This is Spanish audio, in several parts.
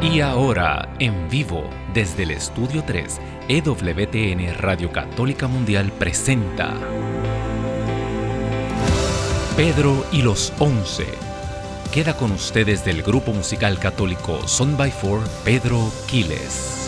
Y ahora, en vivo, desde el Estudio 3, EWTN Radio Católica Mundial presenta Pedro y los Once. Queda con ustedes del grupo musical católico Son by Four, Pedro Quiles.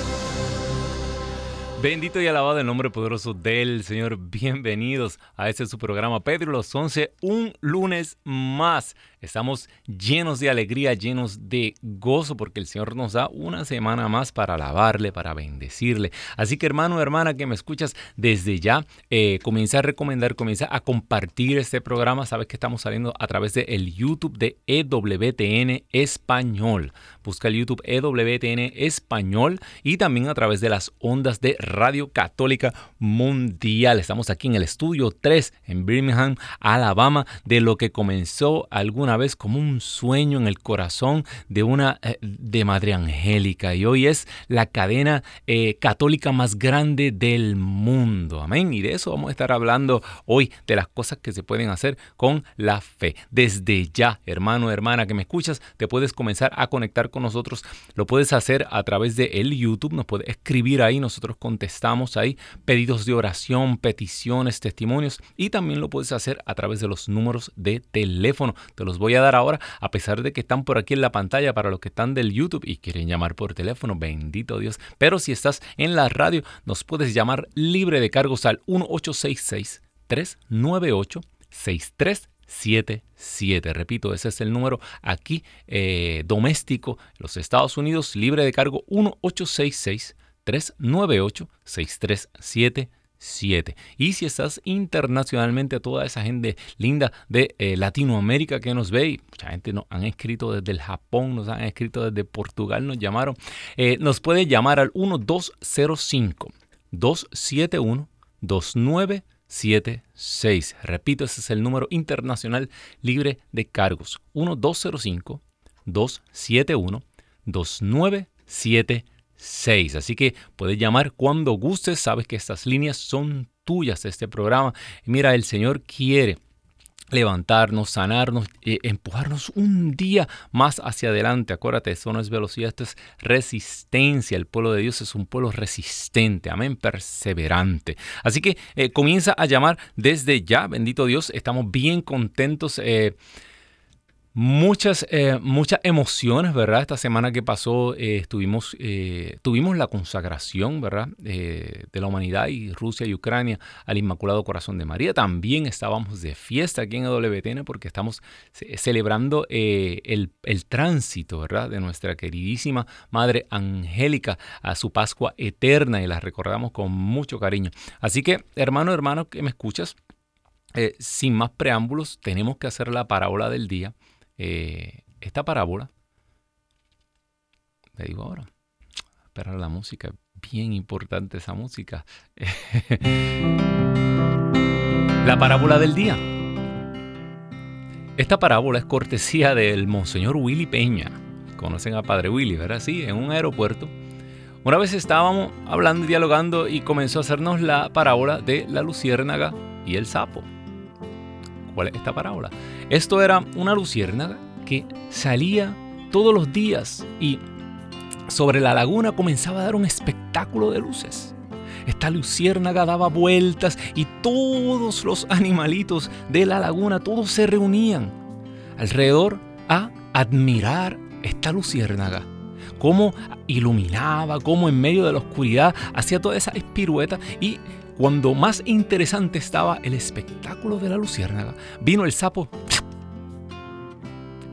Bendito y alabado el nombre poderoso del Señor. Bienvenidos a este su programa Pedro y los Once, un lunes más. Estamos llenos de alegría, llenos de gozo, porque el Señor nos da una semana más para alabarle, para bendecirle. Así que hermano, hermana, que me escuchas desde ya, eh, comienza a recomendar, comienza a compartir este programa. Sabes que estamos saliendo a través del el YouTube de EWTN Español. Busca el YouTube EWTN Español y también a través de las ondas de Radio Católica Mundial. Estamos aquí en el estudio 3 en Birmingham, Alabama, de lo que comenzó alguna vez como un sueño en el corazón de una eh, de Madre Angélica y hoy es la cadena eh, católica más grande del mundo. Amén. Y de eso vamos a estar hablando hoy, de las cosas que se pueden hacer con la fe. Desde ya, hermano, hermana, que me escuchas, te puedes comenzar a conectar con nosotros. Lo puedes hacer a través de el YouTube, nos puedes escribir ahí, nosotros contestamos ahí pedidos de oración, peticiones, testimonios y también lo puedes hacer a través de los números de teléfono. Te los voy a dar ahora, a pesar de que están por aquí en la pantalla para los que están del YouTube y quieren llamar por teléfono, bendito Dios. Pero si estás en la radio, nos puedes llamar libre de cargos al 1866 398 6377. Repito, ese es el número aquí eh, doméstico, los Estados Unidos, libre de cargo 1866 398 6377 y si estás internacionalmente a toda esa gente linda de eh, Latinoamérica que nos ve, y mucha gente nos han escrito desde el Japón, nos han escrito desde Portugal, nos llamaron, eh, nos puede llamar al 1205 271 2976. Repito, ese es el número internacional libre de cargos. 1205 271 2976. 6. Así que puedes llamar cuando gustes, sabes que estas líneas son tuyas de este programa. mira, el Señor quiere levantarnos, sanarnos, eh, empujarnos un día más hacia adelante. Acuérdate, eso no es velocidad, esto es resistencia. El pueblo de Dios es un pueblo resistente, amén, perseverante. Así que eh, comienza a llamar desde ya, bendito Dios, estamos bien contentos. Eh, Muchas, eh, muchas emociones, ¿verdad? Esta semana que pasó eh, estuvimos, eh, tuvimos la consagración, ¿verdad? de la humanidad y Rusia y Ucrania al Inmaculado Corazón de María. También estábamos de fiesta aquí en WTN porque estamos celebrando el, el, tránsito, ¿verdad? De nuestra queridísima Madre Angélica a su Pascua eterna y la recordamos con mucho cariño. Así que, hermano, hermano, que me escuchas, sin más preámbulos, tenemos que hacer la parábola del día. Eh, esta parábola, le digo ahora, esperar la música, bien importante esa música. la parábola del día. Esta parábola es cortesía del Monseñor Willy Peña. Conocen a Padre Willy, ¿verdad? Sí, en un aeropuerto. Una vez estábamos hablando y dialogando y comenzó a hacernos la parábola de la luciérnaga y el sapo. ¿Cuál es esta parábola? Esto era una luciérnaga que salía todos los días y sobre la laguna comenzaba a dar un espectáculo de luces. Esta luciérnaga daba vueltas y todos los animalitos de la laguna, todos se reunían alrededor a admirar esta luciérnaga. Cómo iluminaba, cómo en medio de la oscuridad hacía toda esa espirueta y cuando más interesante estaba el espectáculo de la luciérnaga, vino el sapo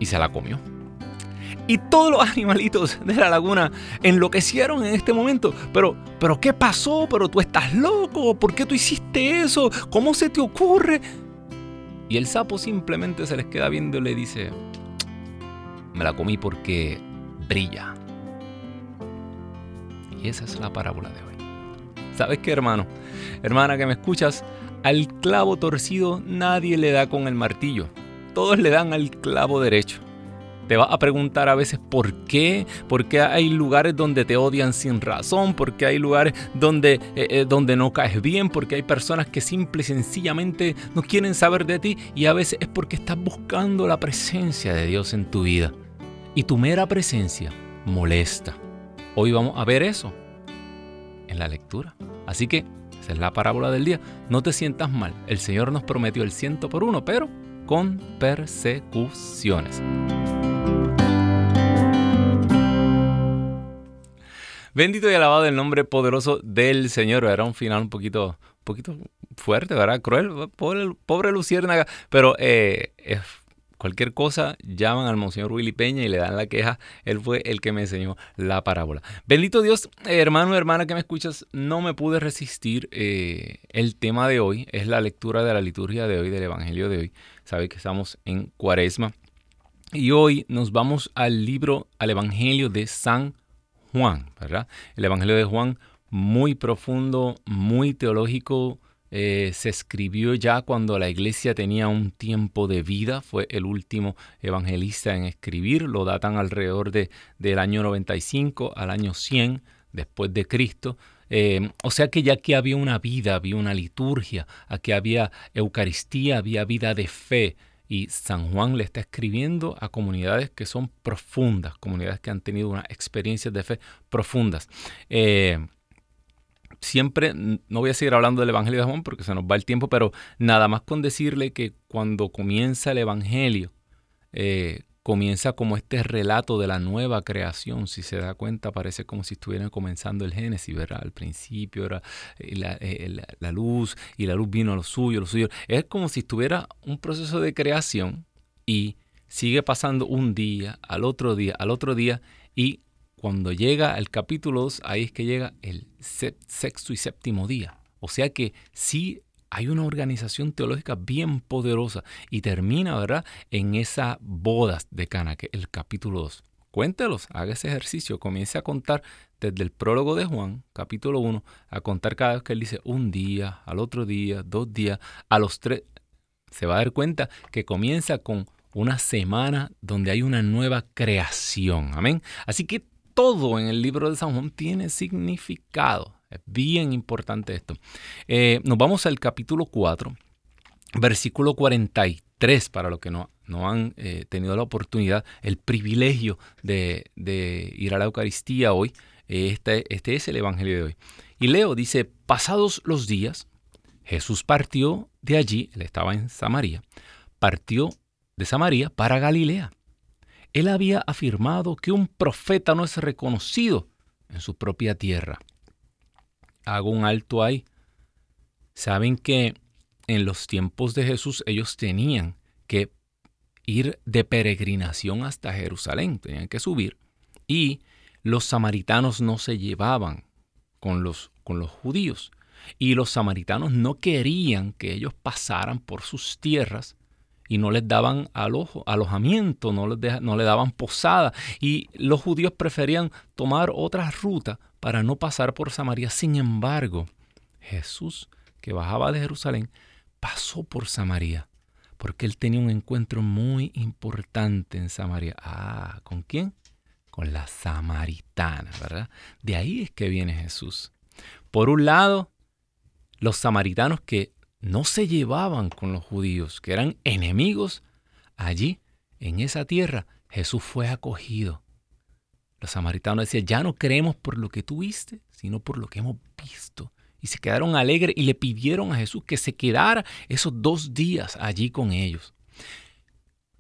y se la comió. Y todos los animalitos de la laguna enloquecieron en este momento. Pero, pero ¿qué pasó? Pero tú estás loco. ¿Por qué tú hiciste eso? ¿Cómo se te ocurre? Y el sapo simplemente se les queda viendo y le dice, me la comí porque brilla. Y esa es la parábola de hoy. ¿Sabes qué, hermano? Hermana que me escuchas, al clavo torcido nadie le da con el martillo. Todos le dan al clavo derecho. Te vas a preguntar a veces por qué, por qué hay lugares donde te odian sin razón, por qué hay lugares donde, eh, eh, donde no caes bien, porque hay personas que simple y sencillamente no quieren saber de ti y a veces es porque estás buscando la presencia de Dios en tu vida. Y tu mera presencia molesta. Hoy vamos a ver eso en la lectura. Así que esa es la parábola del día. No te sientas mal. El Señor nos prometió el ciento por uno, pero con persecuciones. Bendito y alabado el nombre poderoso del Señor. Era un final un poquito, poquito fuerte, ¿verdad? Cruel, pobre, pobre. Pero eh, cualquier cosa, llaman al Monseñor Willy Peña y le dan la queja. Él fue el que me enseñó la parábola. Bendito Dios, hermano, hermana que me escuchas, no me pude resistir. Eh, el tema de hoy es la lectura de la liturgia de hoy, del Evangelio de hoy. Sabe que estamos en Cuaresma. Y hoy nos vamos al libro, al Evangelio de San Juan, ¿verdad? El Evangelio de Juan, muy profundo, muy teológico, eh, se escribió ya cuando la iglesia tenía un tiempo de vida, fue el último evangelista en escribir, lo datan alrededor de, del año 95 al año 100 después de Cristo. Eh, o sea que ya aquí había una vida, había una liturgia, aquí había Eucaristía, había vida de fe, y San Juan le está escribiendo a comunidades que son profundas, comunidades que han tenido unas experiencias de fe profundas. Eh, siempre, no voy a seguir hablando del Evangelio de Juan porque se nos va el tiempo, pero nada más con decirle que cuando comienza el Evangelio, eh, comienza como este relato de la nueva creación. Si se da cuenta, parece como si estuvieran comenzando el Génesis, ¿verdad? Al principio era eh, eh, la, luz y la luz vino a lo suyo, lo suyo. Es como si estuviera un proceso de creación y sigue pasando un día, al otro día, al otro día y cuando llega el capítulo 2, ahí es que llega el sexto y séptimo día. O sea que sí hay una organización teológica bien poderosa y termina, ¿verdad?, en esa bodas de Cana, que el capítulo 2. Cuéntelos, haga ese ejercicio, comience a contar desde el prólogo de Juan, capítulo 1, a contar cada vez que él dice un día, al otro día, dos días, a los tres. Se va a dar cuenta que comienza con una semana donde hay una nueva creación. Amén. Así que todo en el libro de San Juan tiene significado. Es bien importante esto. Eh, nos vamos al capítulo 4, versículo 43, para los que no, no han eh, tenido la oportunidad, el privilegio de, ir a la Eucaristía hoy. Este, este es el Evangelio de hoy. Y Leo dice, pasados los días, Jesús partió de allí, él estaba en Samaria, partió de Samaria para Galilea. Él había afirmado que un profeta no es reconocido en su propia tierra hago un alto ahí. Saben que en los tiempos de Jesús ellos tenían que ir de peregrinación hasta Jerusalén, tenían que subir. Y los samaritanos no se llevaban con los, con los judíos. Y los samaritanos no querían que ellos pasaran por sus tierras y no les daban alojamiento, no les, no les daban posada. Y los judíos preferían tomar otra ruta para no pasar por Samaria. Sin embargo, Jesús, que bajaba de Jerusalén, pasó por Samaria, porque él tenía un encuentro muy importante en Samaria. Ah, ¿con quién? Con la samaritana, ¿verdad? De ahí es que viene Jesús. Por un lado, los samaritanos que no se llevaban con los judíos, que eran enemigos, allí, en esa tierra, Jesús fue acogido. Los samaritanos decían, ya no creemos por lo que tú viste, sino por lo que hemos visto. Y se quedaron alegres y le pidieron a Jesús que se quedara esos dos días allí con ellos.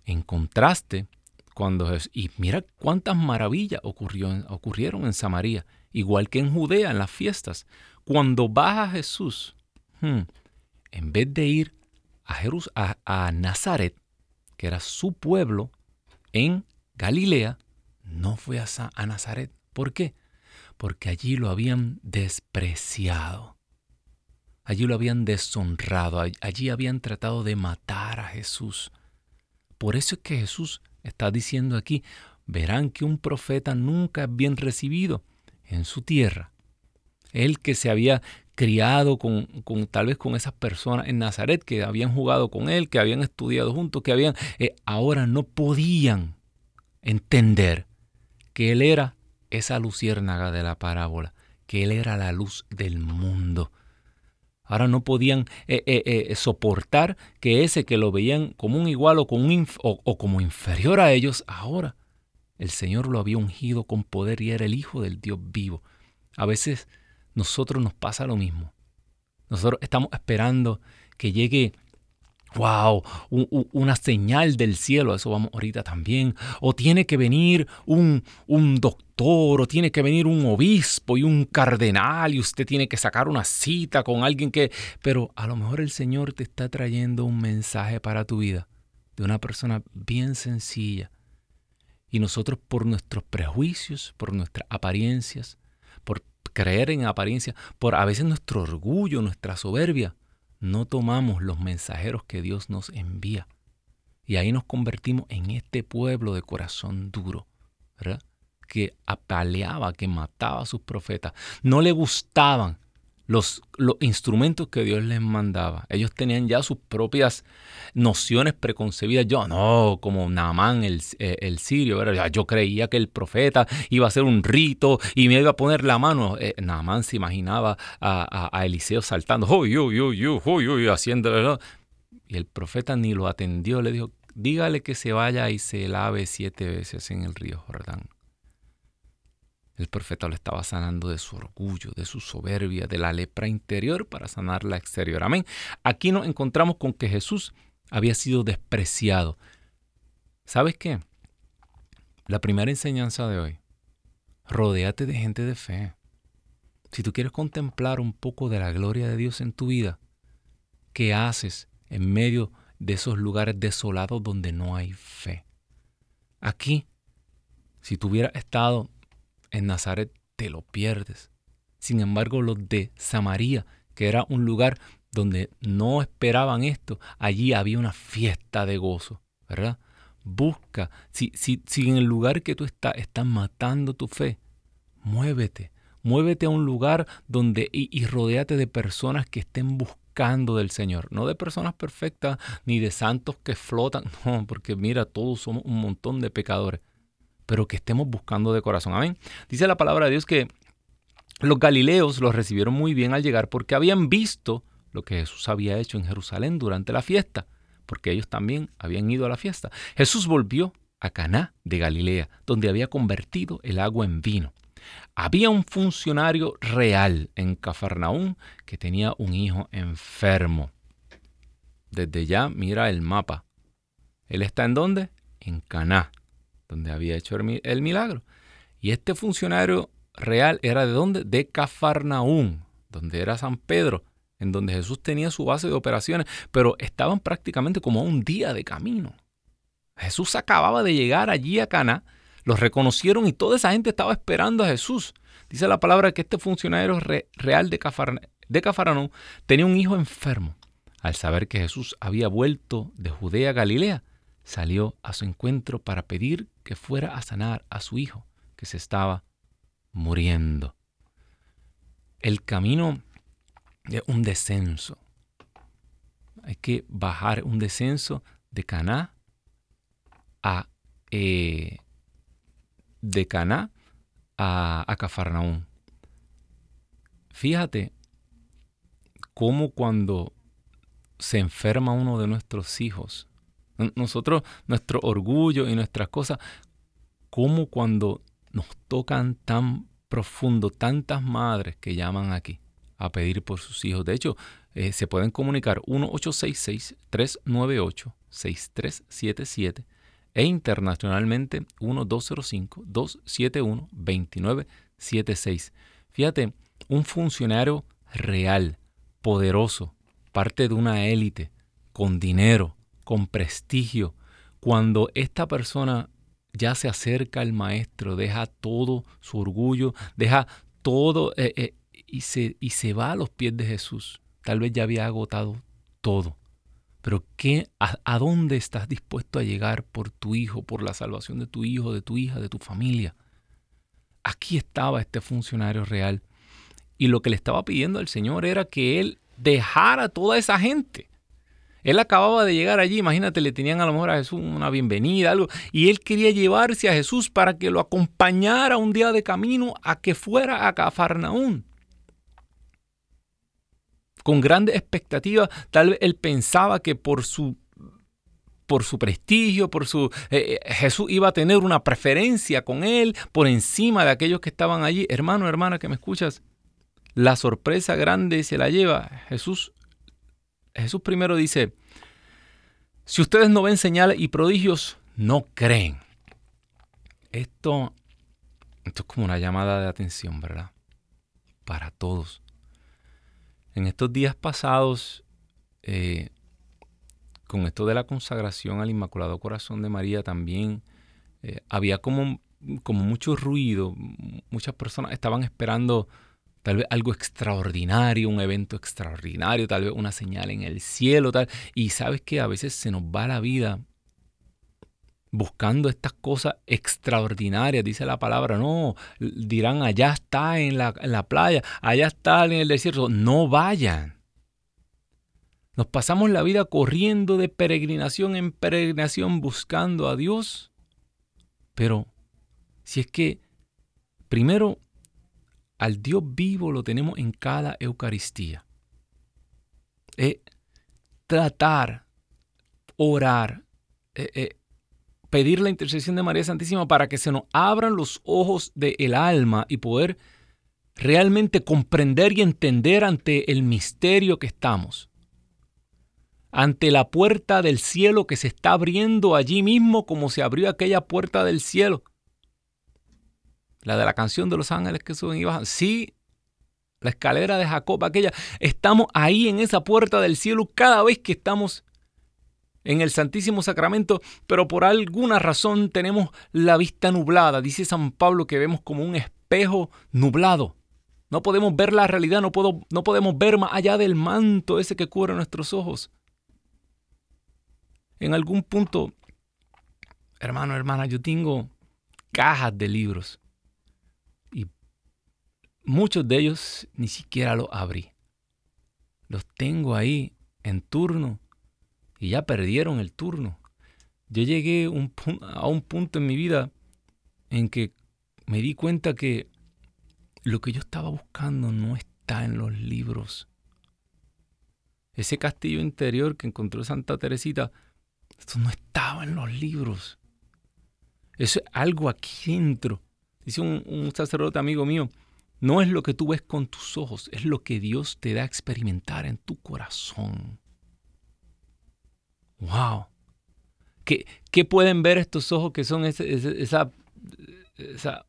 En contraste, cuando y mira cuántas maravillas ocurrieron en Samaria, igual que en Judea en las fiestas. Cuando baja Jesús, hmm, en vez de ir a, a Nazaret, que era su pueblo en Galilea, no fue a, Nazaret. ¿Por qué? Porque allí lo habían despreciado. Allí lo habían deshonrado. Allí habían tratado de matar a Jesús. Por eso es que Jesús está diciendo aquí, verán que un profeta nunca es bien recibido en su tierra. Él que se había criado con, con, tal vez con esas personas en Nazaret que habían jugado con él, que habían estudiado juntos, que habían, eh, ahora no podían entender que Él era esa luciérnaga de la parábola, que Él era la luz del mundo. Ahora no podían eh, eh, soportar que ese que lo veían como un igual o, como inferior a ellos, ahora El Señor lo había ungido con poder y era el Hijo del Dios vivo. A veces nosotros nos pasa lo mismo. Nosotros estamos esperando que llegue wow, una señal del cielo, eso vamos ahorita también, o tiene que venir un, un, doctor, o tiene que venir un obispo y un cardenal, y usted tiene que sacar una cita con alguien que, pero a lo mejor el Señor te está trayendo un mensaje para tu vida, de una persona bien sencilla, y nosotros por nuestros prejuicios, por nuestras apariencias, por creer en apariencia, por a veces nuestro orgullo, nuestra soberbia, no tomamos los mensajeros que Dios nos envía. Y ahí nos convertimos en este pueblo de corazón duro, ¿verdad? Que apaleaba, que mataba a sus profetas. No le gustaban los, instrumentos que Dios les mandaba. Ellos tenían ya sus propias nociones preconcebidas. Yo no, como Naamán el, eh, el sirio, yo creía que el profeta iba a hacer un rito y me iba a poner la mano. Eh, se imaginaba a, a, Eliseo saltando, haciendo, y el profeta ni lo atendió, le dijo, dígale que se vaya y se lave siete veces en el río Jordán. El profeta lo estaba sanando de su orgullo, de su soberbia, de la lepra interior para sanar la exterior. Amén. Aquí nos encontramos con que Jesús había sido despreciado. ¿Sabes qué? La primera enseñanza de hoy. Rodéate de gente de fe. Si tú quieres contemplar un poco de la gloria de Dios en tu vida, ¿qué haces en medio de esos lugares desolados donde no hay fe? Aquí, si tú hubieras estado en Nazaret te lo pierdes. Sin embargo, los de Samaria, que era un lugar donde no esperaban esto, allí había una fiesta de gozo, ¿verdad? Busca, si, si, si en el lugar que tú estás están matando tu fe, muévete, muévete a un lugar donde y, y de personas que estén buscando del Señor, no de personas perfectas ni de santos que flotan, no, porque mira, todos somos un montón de pecadores pero que estemos buscando de corazón. Amén. Dice la palabra de Dios que los galileos los recibieron muy bien al llegar porque habían visto lo que Jesús había hecho en Jerusalén durante la fiesta, porque ellos también habían ido a la fiesta. Jesús volvió a Caná de Galilea, donde había convertido el agua en vino. Había un funcionario real en Cafarnaún que tenía un hijo enfermo. Desde ya mira el mapa. ¿Él está en dónde? En Caná donde había hecho el milagro. Y este funcionario real era de dónde? De Cafarnaún, donde era San Pedro, en donde Jesús tenía su base de operaciones, pero estaban prácticamente como a un día de camino. Jesús acababa de llegar allí a Cana, los reconocieron y toda esa gente estaba esperando a Jesús. Dice la palabra que este funcionario real de, Cafarnaún tenía un hijo enfermo. Al saber que Jesús había vuelto de Judea a Galilea, salió a su encuentro para pedir que fuera a sanar a su hijo, que se estaba muriendo. El camino es un descenso. Hay que bajar un descenso de Caná a eh, de Caná a, a. Fíjate cómo cuando se enferma uno de nuestros hijos, nosotros, nuestro orgullo y nuestras cosas, como cuando nos tocan tan profundo, tantas madres que llaman aquí a pedir por sus hijos. De hecho, eh, se pueden comunicar 1866-398-6377 e internacionalmente 1205-271-2976. Fíjate, un funcionario real, poderoso, parte de una élite, con dinero, con prestigio, cuando esta persona ya se acerca al maestro, deja todo su orgullo, deja todo eh, eh, y, se, y se va a los pies de Jesús. Tal vez ya había agotado todo. Pero ¿qué, a, ¿a dónde estás dispuesto a llegar por tu hijo, por la salvación de tu hijo, de tu hija, de tu familia? Aquí estaba este funcionario real. Y lo que le estaba pidiendo al Señor era que él dejara toda esa gente él acababa de llegar allí, imagínate, le tenían a lo mejor a Jesús una bienvenida, algo, y él quería llevarse a Jesús para que lo acompañara un día de camino a que fuera a Cafarnaún. Con grandes expectativas, tal vez él pensaba que por su por su prestigio, por su... Eh, eh, Jesús iba a tener una preferencia con él por encima de aquellos que estaban allí. Hermano, hermana, que me escuchas, la sorpresa grande se la lleva Jesús. Jesús primero dice, si ustedes no ven señales y prodigios, no creen. Esto, es como una llamada de atención, ¿verdad? Para todos. En estos días pasados, eh, con esto de la consagración al Inmaculado Corazón de María también eh, había como, como mucho ruido, muchas personas estaban esperando tal vez algo extraordinario, un evento extraordinario, tal vez una señal en el cielo, tal. Y sabes que a veces se nos va la vida buscando estas cosas extraordinarias, dice la palabra, no, dirán, allá está en la, en la playa, allá está en el desierto, no vayan. Nos pasamos la vida corriendo de peregrinación en peregrinación buscando a Dios. Pero si es que primero al Dios vivo lo tenemos en cada Eucaristía. Eh, tratar, orar, eh, eh, pedir la intercesión de María Santísima para que se nos abran los ojos del alma y poder realmente comprender y entender ante el misterio que estamos ante la puerta del cielo que se está abriendo allí mismo como se abrió aquella puerta del cielo. La de la canción de los ángeles que suben y bajan. Sí, la escalera de Jacob, aquella. Estamos ahí en esa puerta del cielo cada vez que estamos en el Santísimo Sacramento, pero por alguna razón tenemos la vista nublada. Dice San Pablo que vemos como un espejo nublado. No podemos ver la realidad, no, puedo, no podemos ver más allá del manto ese que cubre nuestros ojos en algún punto, hermano, hermana, yo tengo cajas de libros muchos de ellos ni siquiera los abrí. Los tengo ahí en turno y ya perdieron el turno. Yo llegué a un punto en mi vida en que me di cuenta que lo que yo estaba buscando no está en los libros. Ese castillo interior que encontró Santa Teresita no estaba en los libros. Eso es algo aquí dentro. Dice un, sacerdote amigo mío, no es lo que tú ves con tus ojos, es lo que Dios te da a experimentar en tu corazón. ¡Wow! ¿Qué, qué pueden ver estos ojos que son esa, esa, esa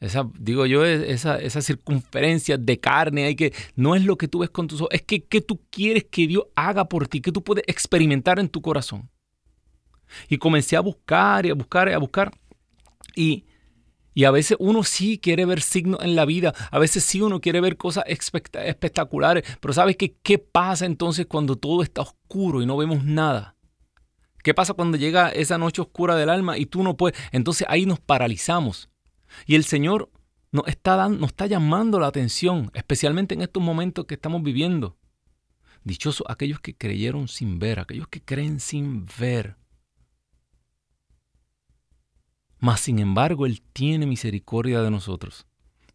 esa, digo yo, esa, esa circunferencia de carne, hay que, no es lo que tú ves con tus ojos, es que, que tú quieres que Dios haga por ti, que tú puedes experimentar en tu corazón. Y comencé a buscar y a buscar y a buscar. Y, y a veces uno sí quiere ver signos en la vida, a veces sí uno quiere ver cosas espectaculares, pero ¿sabes qué, qué pasa entonces cuando todo está oscuro y no vemos nada? ¿Qué pasa cuando llega esa noche oscura del alma y tú no puedes? Entonces ahí nos paralizamos. Y el Señor nos está, dando, nos está llamando la atención, especialmente en estos momentos que estamos viviendo. Dichosos aquellos que creyeron sin ver, aquellos que creen sin ver. Mas sin embargo, Él tiene misericordia de nosotros.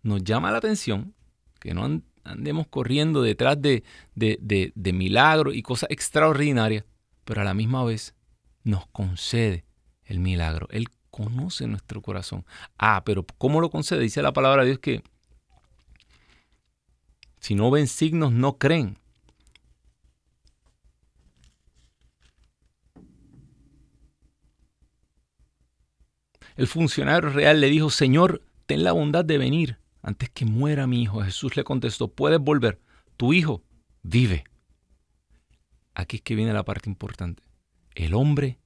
Nos llama la atención que no andemos corriendo detrás de, de, de milagros y cosas extraordinarias, pero a la misma vez nos concede el milagro. Él conoce nuestro corazón. Ah, pero ¿cómo lo concede? Dice la palabra de Dios que si no ven signos, no creen. El funcionario real le dijo, Señor, ten la bondad de venir antes que muera mi hijo. Jesús le contestó, puedes volver, tu hijo vive. Aquí es que viene la parte importante. El hombre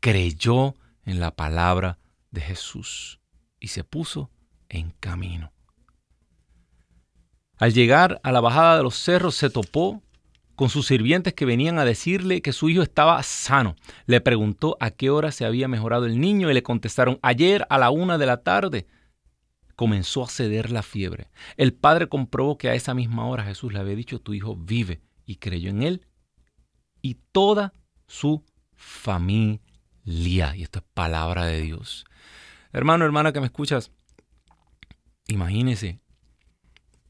creyó en la palabra de Jesús y se puso en camino. Al llegar a la bajada de los cerros se topó con sus sirvientes que venían a decirle que su hijo estaba sano. Le preguntó a qué hora se había mejorado el niño y le contestaron ayer a la una de la tarde. Comenzó a ceder la fiebre. El padre comprobó que a esa misma hora Jesús le había dicho tu hijo vive y creyó en él y toda su familia y esto es palabra de Dios. Hermano, hermana que me escuchas, imagínese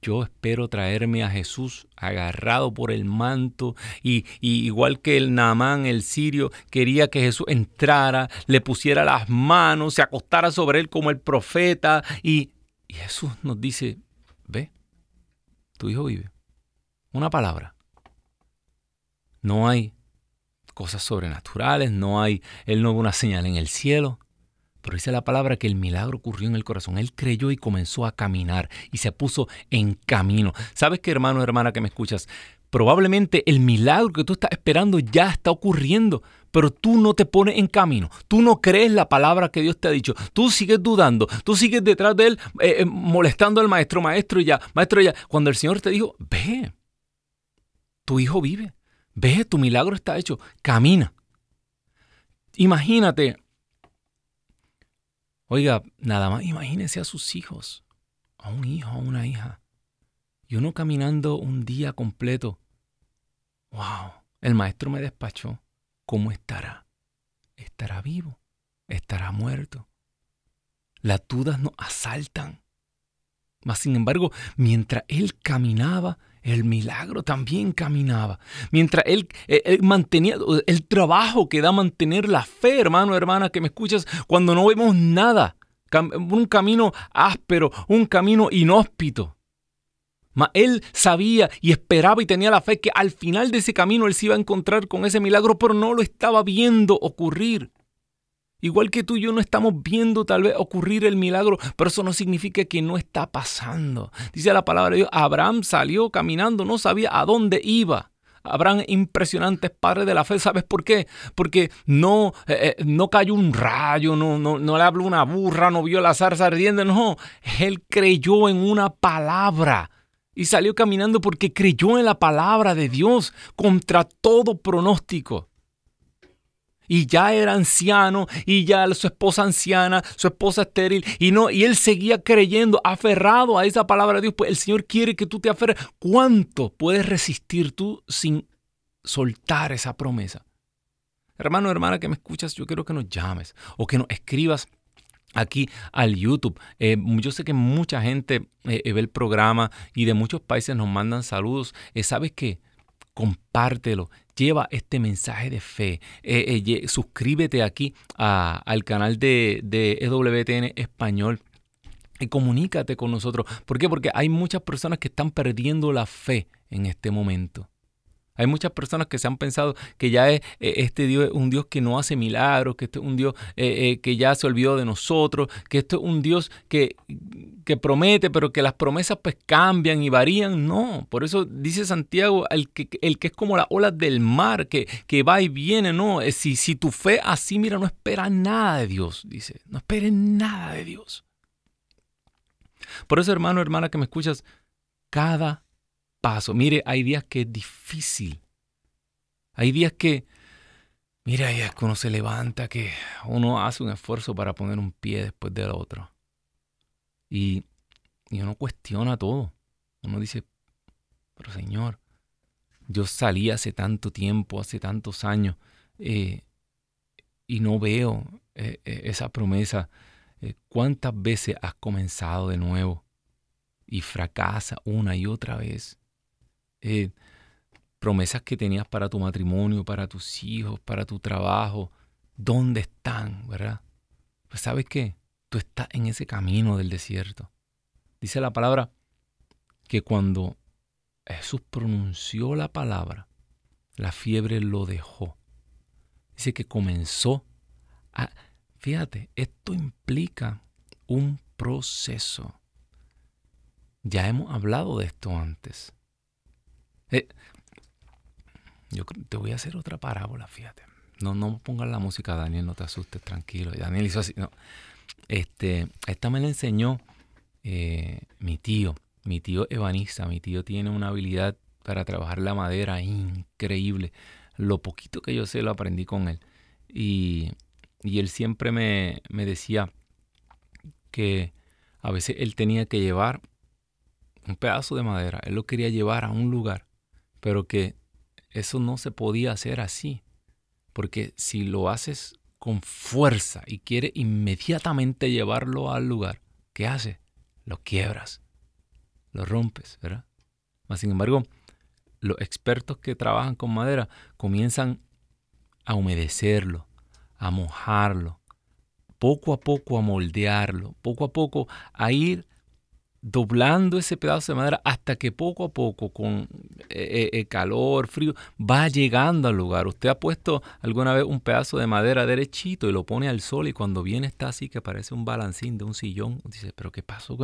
yo espero traerme a Jesús agarrado por el manto y, igual que el Naamán, el sirio, quería que Jesús entrara, le pusiera las manos, se acostara sobre él como el profeta y, y Jesús nos dice, ve, tu hijo vive. Una palabra. No hay cosas sobrenaturales, no hay, él no ve una señal en el cielo. Pero dice la palabra que el milagro ocurrió en el corazón. Él creyó y comenzó a caminar y se puso en camino. ¿Sabes qué, hermano, hermana, que me escuchas? Probablemente el milagro que tú estás esperando ya está ocurriendo, pero tú no te pones en camino. Tú no crees la palabra que Dios te ha dicho. Tú sigues dudando. Tú sigues detrás de él eh, eh, molestando al maestro, maestro ya, maestro ya. Cuando el Señor te dijo, ve, tu hijo vive. Ve, tu milagro está hecho. Camina. Imagínate Oiga, nada más imagínese a sus hijos, a un hijo, a una hija, y uno caminando un día completo. ¡Wow! El maestro me despachó. ¿Cómo estará? ¿Estará vivo? ¿Estará muerto? Las dudas nos asaltan. Mas, sin embargo, mientras él caminaba, el milagro también caminaba. Mientras él, eh, mantenía el trabajo que da mantener la fe, hermano, hermana, que me escuchas, cuando no vemos nada. Un camino áspero, un camino inhóspito. Mas él sabía y esperaba y tenía la fe que al final de ese camino él se iba a encontrar con ese milagro, pero no lo estaba viendo ocurrir. Igual que tú y yo no estamos viendo tal vez ocurrir el milagro, pero eso no significa que no está pasando. Dice la palabra de Dios, Abraham salió caminando, no sabía a dónde iba. Abraham impresionante, padre de la fe. ¿Sabes por qué? Porque no, eh, eh, no cayó un rayo, no, no, no le habló una burra, no vio la zarza ardiendo. No, él creyó en una palabra. Y salió caminando porque creyó en la palabra de Dios contra todo pronóstico y ya era anciano y ya su esposa anciana, su esposa estéril y no y él seguía creyendo, aferrado a esa palabra de Dios, pues el Señor quiere que tú te aferres. ¿Cuánto puedes resistir tú sin soltar esa promesa? Hermano, hermana que me escuchas, yo quiero que nos llames o que nos escribas aquí al YouTube. Eh, yo sé que mucha gente eh, ve el programa y de muchos países nos mandan saludos. Eh, ¿Sabes qué? Compártelo, lleva este mensaje de fe. Eh, eh, suscríbete aquí al canal de, de EWTN Español y comunícate con nosotros. ¿Por qué? Porque hay muchas personas que están perdiendo la fe en este momento. Hay muchas personas que se han pensado que ya es, eh, este Dios es un Dios que no hace milagros, que este es un Dios eh, eh, que ya se olvidó de nosotros, que este es un Dios que, que, promete, pero que las promesas pues cambian y varían. No, por eso dice Santiago, el que, el que es como la ola del mar, que, que va y viene, no. Si, si tu fe así, mira, no espera nada de Dios, dice, no esperes nada de Dios. Por eso, hermano, hermana, que me escuchas, cada paso. Mire, hay días que es difícil. Hay días que, mira, hay días que uno se levanta, que uno hace un esfuerzo para poner un pie después del otro. Y, y uno cuestiona todo. Uno dice, pero Señor, yo salí hace tanto tiempo, hace tantos años, eh, y no veo eh, eh, esa promesa. ¿Cuántas veces has comenzado de nuevo y fracasa una y otra vez? Eh, promesas que tenías para tu matrimonio, para tus hijos, para tu trabajo, ¿dónde están? ¿Verdad? Pues sabes qué, tú estás en ese camino del desierto. Dice la palabra que cuando Jesús pronunció la palabra, la fiebre lo dejó. Dice que comenzó a... Fíjate, esto implica un proceso. Ya hemos hablado de esto antes. Eh, yo te voy a hacer otra parábola, fíjate. No, no pongas la música, Daniel, no te asustes, tranquilo. Daniel hizo así. No. Este, esta me la enseñó eh, mi tío, mi tío ebanista. Mi tío tiene una habilidad para trabajar la madera increíble. Lo poquito que yo sé lo aprendí con él. Y, y él siempre me, me decía que a veces él tenía que llevar un pedazo de madera, él lo quería llevar a un lugar pero que eso no se podía hacer así, porque si lo haces con fuerza y quiere inmediatamente llevarlo al lugar, ¿qué hace? Lo quiebras. lo rompes, ¿verdad? sin embargo, los expertos que trabajan con madera comienzan a humedecerlo, a mojarlo, poco a poco a moldearlo, poco a poco a ir doblando ese pedazo de madera hasta que poco a poco, con eh, eh, calor, frío, va llegando al lugar. Usted ha puesto alguna vez un pedazo de madera derechito y lo pone al sol y cuando viene está así que parece un balancín de un sillón. Dice, pero ¿qué pasó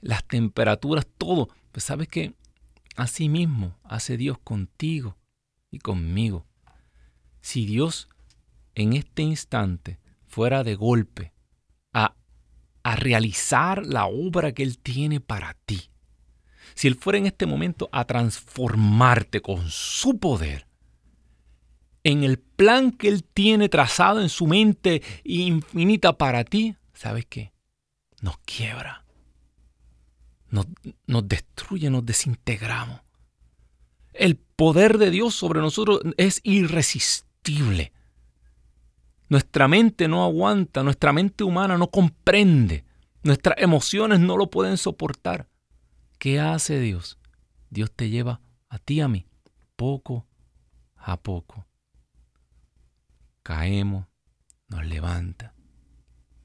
las temperaturas? Todo. Pues sabes que así mismo hace Dios contigo y conmigo. Si Dios en este instante fuera de golpe a a realizar la obra que Él tiene para ti. Si Él fuera en este momento a transformarte con su poder en el plan que Él tiene trazado en su mente infinita para ti, ¿sabes qué? Nos quiebra, nos, nos destruye, nos desintegramos. El poder de Dios sobre nosotros es irresistible. Nuestra mente no aguanta, nuestra mente humana no comprende, nuestras emociones no lo pueden soportar. ¿Qué hace Dios? Dios te lleva a ti, a mí, poco a poco. Caemos, nos levanta.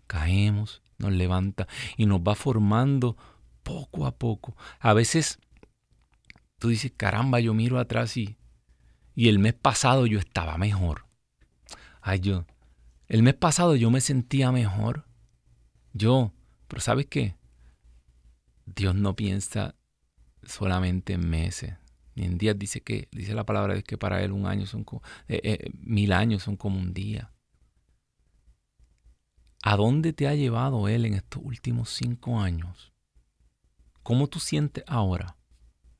Caemos, nos levanta y nos va formando poco a poco. A veces tú dices, caramba, yo miro atrás y, y el mes pasado yo estaba mejor. Ay, yo, el mes pasado yo me sentía mejor. Yo, pero ¿sabes qué? Dios no piensa solamente en meses, ni en días. Dice que, dice la palabra de que para Él un año son como, eh, eh, mil años son como un día. ¿A dónde te ha llevado Él en estos últimos cinco años? ¿Cómo tú sientes ahora?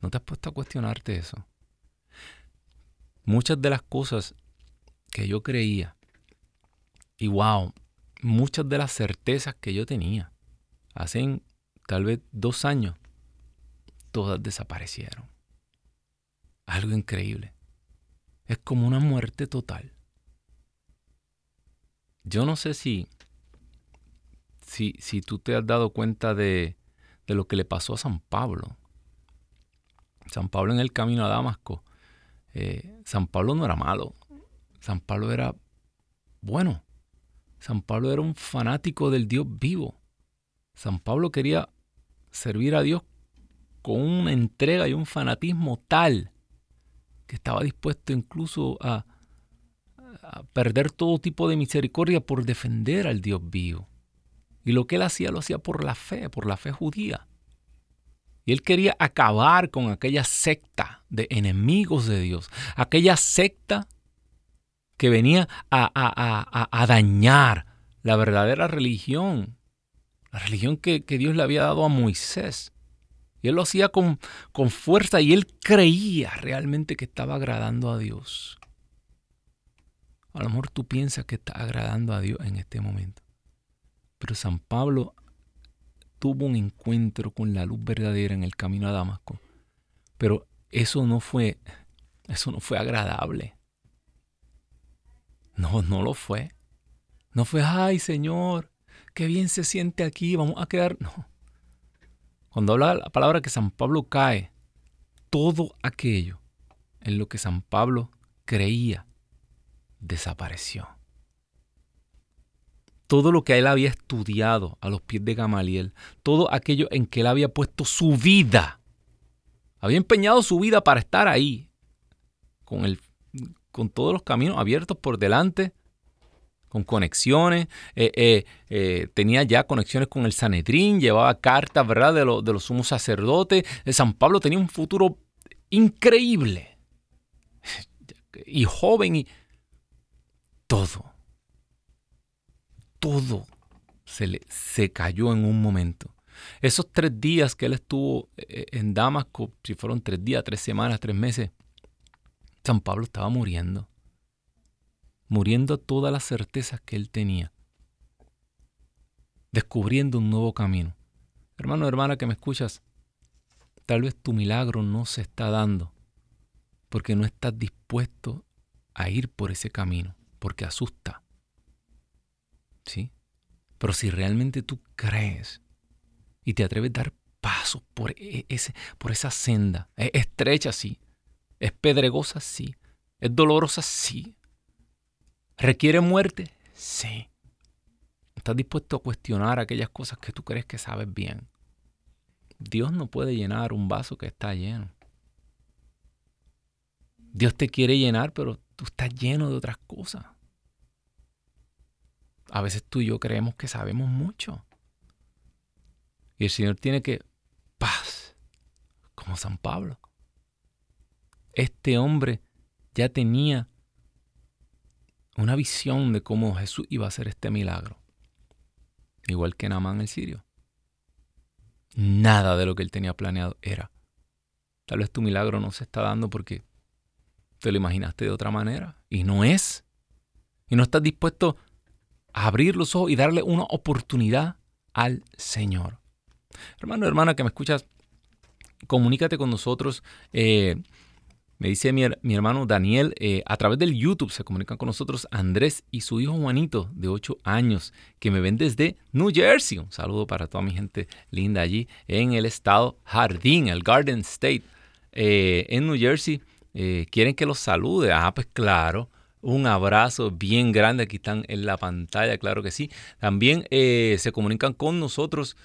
¿No te has puesto a cuestionarte eso? Muchas de las cosas que yo creía y wow, muchas de las certezas que yo tenía hace tal vez dos años, todas desaparecieron. Algo increíble. Es como una muerte total. Yo no sé si, si, si tú te has dado cuenta de, de lo que le pasó a San Pablo. San Pablo en el camino a Damasco. Eh, San Pablo no era malo. San Pablo era bueno. San Pablo era un fanático del Dios vivo. San Pablo quería servir a Dios con una entrega y un fanatismo tal que estaba dispuesto incluso a, perder todo tipo de misericordia por defender al Dios vivo. Y lo que él hacía lo hacía por la fe, por la fe judía. Y él quería acabar con aquella secta de enemigos de Dios, aquella secta que venía a, dañar la verdadera religión, la religión que, Dios le había dado a Moisés. Y él lo hacía con, con fuerza y él creía realmente que estaba agradando a Dios. A lo mejor tú piensas que está agradando a Dios en este momento. Pero San Pablo tuvo un encuentro con la luz verdadera en el camino a Damasco. Pero eso no fue, eso no fue agradable. No, no lo fue. No fue, ay Señor, qué bien se siente aquí, vamos a quedar. No. Cuando habla la palabra que San Pablo cae, todo aquello en lo que San Pablo creía desapareció. Todo lo que él había estudiado a los pies de Gamaliel, todo aquello en que él había puesto su vida, había empeñado su vida para estar ahí, con el con todos los caminos abiertos por delante, con conexiones, eh, eh, eh, tenía ya conexiones con el Sanedrín, llevaba cartas, ¿verdad?, de, de los sumos sacerdotes. San Pablo tenía un futuro increíble. Y joven y todo, todo se, le, se cayó en un momento. Esos tres días que él estuvo en Damasco, si fueron tres días, tres semanas, tres meses, San Pablo estaba muriendo, muriendo todas las certezas que él tenía, descubriendo un nuevo camino. Hermano, hermana que me escuchas, tal vez tu milagro no se está dando porque no estás dispuesto a ir por ese camino, porque asusta. ¿Sí? Pero si realmente tú crees y te atreves a dar paso paso por, e, ese, por esa senda. Es estrecha, sí. Es pedregosa, sí. Es dolorosa, sí. ¿Requiere muerte? Sí. ¿Estás dispuesto a cuestionar aquellas cosas que tú crees que sabes bien? Dios no puede llenar un vaso que está lleno. Dios te quiere llenar, pero tú estás lleno de otras cosas. A veces tú y yo creemos que sabemos mucho. Y el Señor tiene que paz, como San Pablo. Este hombre ya tenía una visión de cómo Jesús iba a hacer este milagro. Igual que Namán el sirio. Nada de lo que él tenía planeado era. Tal vez tu milagro no se está dando porque te lo imaginaste de otra manera. Y no es. Y no estás dispuesto a abrir los ojos y darle una oportunidad al Señor. Hermano, hermana que me escuchas, comunícate con nosotros. Eh, me dice mi, hermano Daniel, eh, a través del YouTube se comunican con nosotros Andrés y su hijo Juanito, de 8 años, que me ven desde New Jersey. Un saludo para toda mi gente linda allí en el estado Jardín, el Garden State, eh, en New Jersey. quieren que los salude. Ah, pues claro. Un abrazo bien grande. Aquí están en la pantalla, claro que sí. También se comunican con nosotros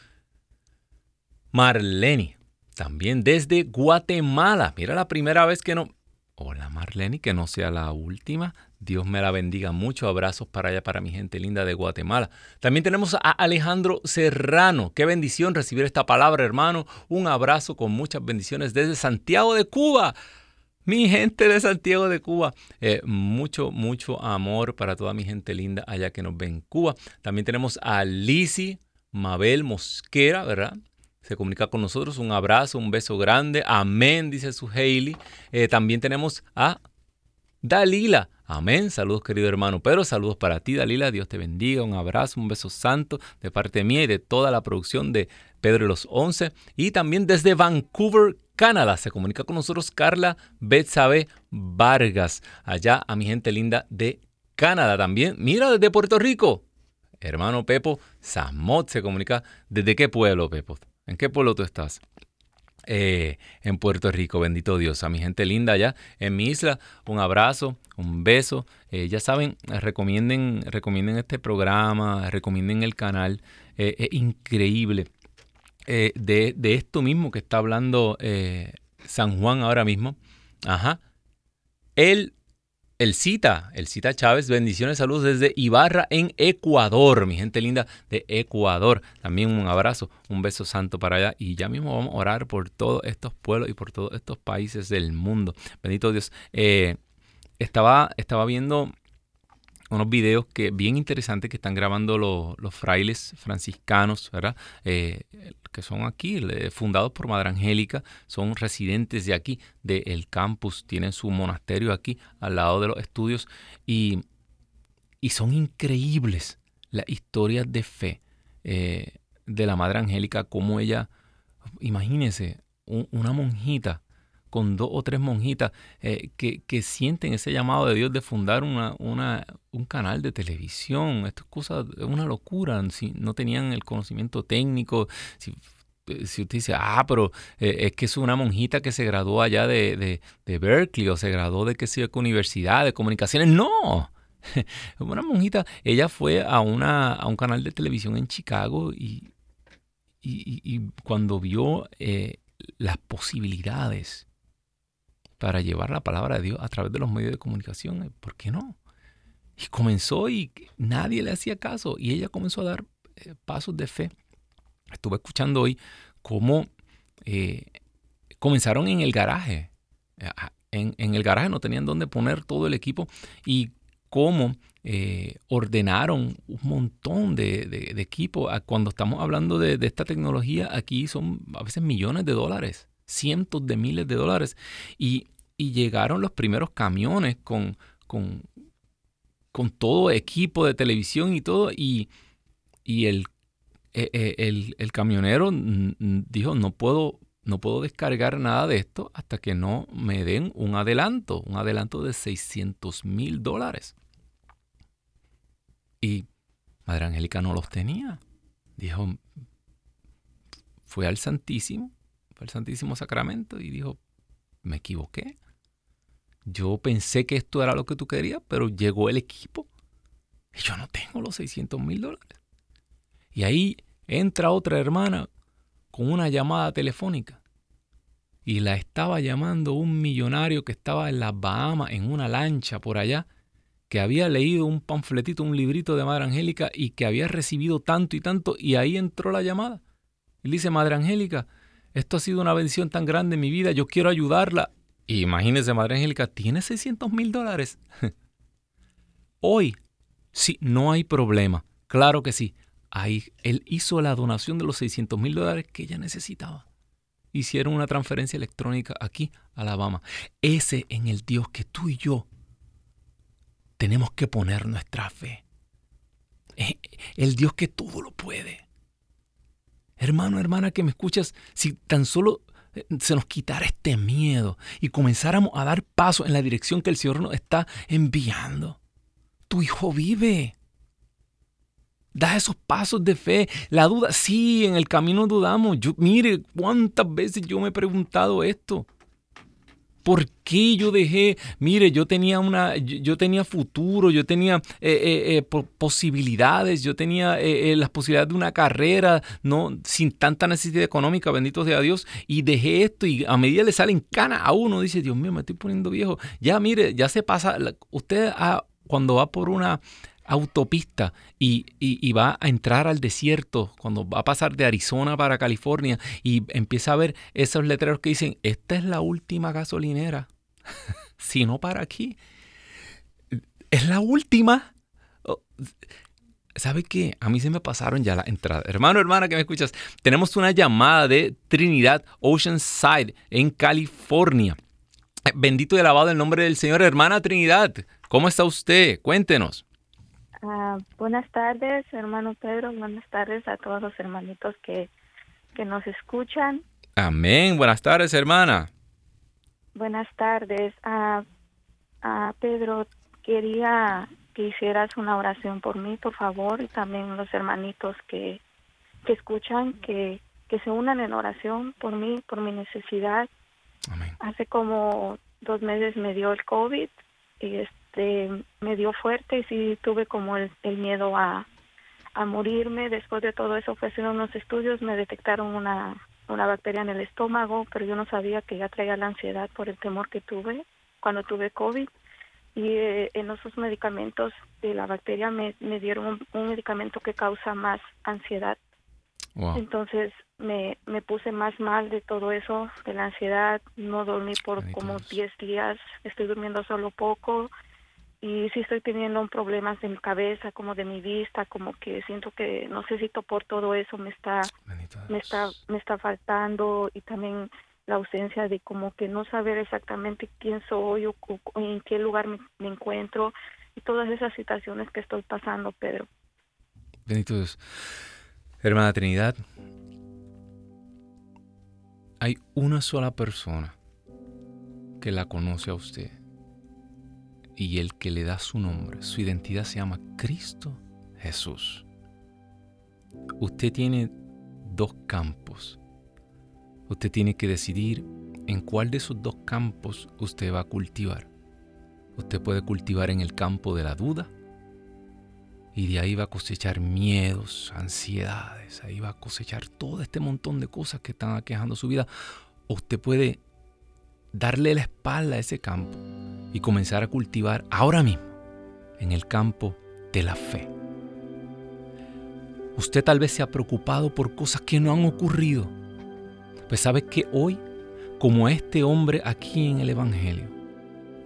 Marlene, también desde Guatemala. Mira la primera vez que no... Hola Marlene, que no sea la última. Dios me la bendiga mucho. Abrazos para allá, para mi gente linda de Guatemala. También tenemos a Alejandro Serrano. Qué bendición recibir esta palabra, hermano. Un abrazo con muchas bendiciones desde Santiago de Cuba. Mi gente de Santiago de Cuba. Eh, mucho, mucho amor para toda mi gente linda allá que nos ven en Cuba. También tenemos a Lisi Mabel Mosquera, ¿verdad? Se comunica con nosotros. Un abrazo, un beso grande. Amén, dice su Hailey. Eh, también tenemos a Dalila. Amén. Saludos, querido hermano Pero Saludos para ti, Dalila. Dios te bendiga. Un abrazo, un beso santo de parte mía y de toda la producción de Pedro los Once. Y también desde Vancouver, Canadá, se comunica con nosotros Carla Betsabe Vargas. Allá a mi gente linda de Canadá también. Mira, desde Puerto Rico. Hermano Pepo Samot se comunica. ¿Desde qué pueblo, Pepo? ¿En qué pueblo tú estás? Eh, en Puerto Rico, bendito Dios. A mi gente linda allá en mi isla, un abrazo, un beso. Eh, ya saben, recomienden, recomienden este programa, recomienden el canal. Eh, es increíble. De, de, esto mismo que está hablando San Juan ahora mismo. Ajá. Él el Cita, el Cita Chávez, bendiciones, saludos desde Ibarra en Ecuador, mi gente linda de Ecuador. También un abrazo, un beso santo para allá. Y ya mismo vamos a orar por todos estos pueblos y por todos estos países del mundo. Bendito Dios. Eh, estaba, estaba viendo unos videos que bien interesantes que están grabando los, frailes franciscanos, ¿verdad? Eh, que son aquí, fundados por Madre Angélica, son residentes de aquí, del campus, tienen su monasterio aquí al lado de los estudios y, y son increíbles las historias de fe eh, de la Madre Angélica, como ella, imagínense, una monjita con dos o tres monjitas eh, que, sienten ese llamado de Dios de fundar una, un canal de televisión. Esto es una locura. Si no tenían el conocimiento técnico, si, eh, usted dice, ah, pero eh, es que es una monjita que se graduó allá de, Berkeley o se graduó de qué sé universidad de comunicaciones. No, una monjita. Ella fue a, una, a un canal de televisión en Chicago y, y, cuando vio las posibilidades para llevar la palabra de Dios a través de los medios de comunicación. Eh, ¿Por qué no? Y comenzó y nadie le hacía caso y ella comenzó a dar eh, pasos de fe. Estuve escuchando hoy cómo eh, comenzaron en el garaje. En, el garaje no tenían dónde poner todo el equipo y cómo ordenaron un montón de, de, equipo. Cuando estamos hablando de, esta tecnología, aquí son a veces millones de dólares cientos de miles de dólares. Y, llegaron los primeros camiones con, con, con, todo equipo de televisión y todo. Y, el, e, e, el, camionero dijo, no puedo, no puedo descargar nada de esto hasta que no me den un adelanto, un adelanto de 600 mil dólares. Y Madre Angélica no los tenía. Dijo, fue al Santísimo fue al Santísimo Sacramento y dijo, me equivoqué. Yo pensé que esto era lo que tú querías, pero llegó el equipo y yo no tengo los 600 mil dólares. Y ahí entra otra hermana con una llamada telefónica y la estaba llamando un millonario que estaba en las Bahamas en una lancha por allá, que había leído un panfletito, un librito de Madre Angélica y que había recibido tanto y tanto y ahí entró la llamada. Y dice, Madre Angélica, esto ha sido una bendición tan grande en mi vida, yo quiero ayudarla. Imagínese, Madre Angélica, tiene 600 mil dólares. Hoy, sí, no hay problema. Claro que sí. Ahí, él hizo la donación de los 600 mil dólares que ella necesitaba hicieron una transferencia electrónica aquí a Alabama. Ese en el Dios que tú y yo tenemos que poner nuestra fe. El Dios que todo lo puede. Hermano, hermana, que me escuchas, si tan solo eh, se nos quitara este miedo y comenzáramos a dar paso en la dirección que el Señor nos está enviando. Tu hijo vive. Da esos pasos de fe. La duda, sí, en el camino dudamos. Yo, mire, cuántas veces yo me he preguntado esto. ¿Por qué yo dejé? Mire, yo tenía una, yo, tenía futuro, yo tenía eh, eh, eh, posibilidades, yo tenía las posibilidades de una carrera, no, sin tanta necesidad económica, bendito sea Dios, y dejé esto y a medida le salen canas a uno, dice, Dios mío, me estoy poniendo viejo. Ya, mire, ya se pasa, usted cuando va por una autopista y, va a entrar al desierto, cuando va a pasar de Arizona para California y empieza a ver esos letreros que dicen, esta es la última gasolinera, si no para aquí, es la última. Oh, ¿Sabe qué? A mí se me pasaron ya la entrada. Hermano, hermana que me escuchas, tenemos una llamada de Trinidad Oceanside en California. Bendito y alabado el nombre del Señor, hermana Trinidad. ¿Cómo está usted? Cuéntenos. Ah, buenas tardes, hermano Pedro. Buenas tardes a todos los hermanitos que, que nos escuchan. Amén. Buenas tardes, hermana. Buenas tardes. ah, ah, Pedro, quería que hicieras una oración por mí, por favor, y también los hermanitos que, que escuchan, que, que se unan en oración por mí, por mi necesidad. Amén. Hace como dos meses me dio el COVID y este me dio fuerte y sí tuve como el, miedo a, a morirme. Después de todo eso fue hacer unos estudios, me detectaron una, una bacteria en el estómago, pero yo no sabía que ya traía la ansiedad por el temor que tuve cuando tuve COVID. Y eh, en esos medicamentos de la bacteria me, me dieron un, medicamento que causa más ansiedad. Entonces me, me puse más mal de todo eso, de la ansiedad, no dormí por como 10 días, estoy durmiendo solo poco, y sí estoy teniendo problemas de mi cabeza, como de mi vista, como que siento que no sé si por todo eso me está me está me está faltando y también la ausencia de como que no saber exactamente quién soy o, en qué lugar me, encuentro y todas esas situaciones que estoy pasando, Pedro. Bendito Dios. Hermana Trinidad, hay una sola persona que la conoce a usted y el que le da su nombre, su identidad se llama Cristo Jesús. Usted tiene dos campos. Usted tiene que decidir en cuál de esos dos campos usted va a cultivar. Usted puede cultivar en el campo de la duda y de ahí va a cosechar miedos, ansiedades, ahí va a cosechar todo este montón de cosas que están aquejando su vida. Usted puede darle la espalda a ese campo y comenzar a cultivar ahora mismo en el campo de la fe. Usted tal vez se ha preocupado por cosas que no han ocurrido. Pues sabe que hoy, como este hombre aquí en el Evangelio,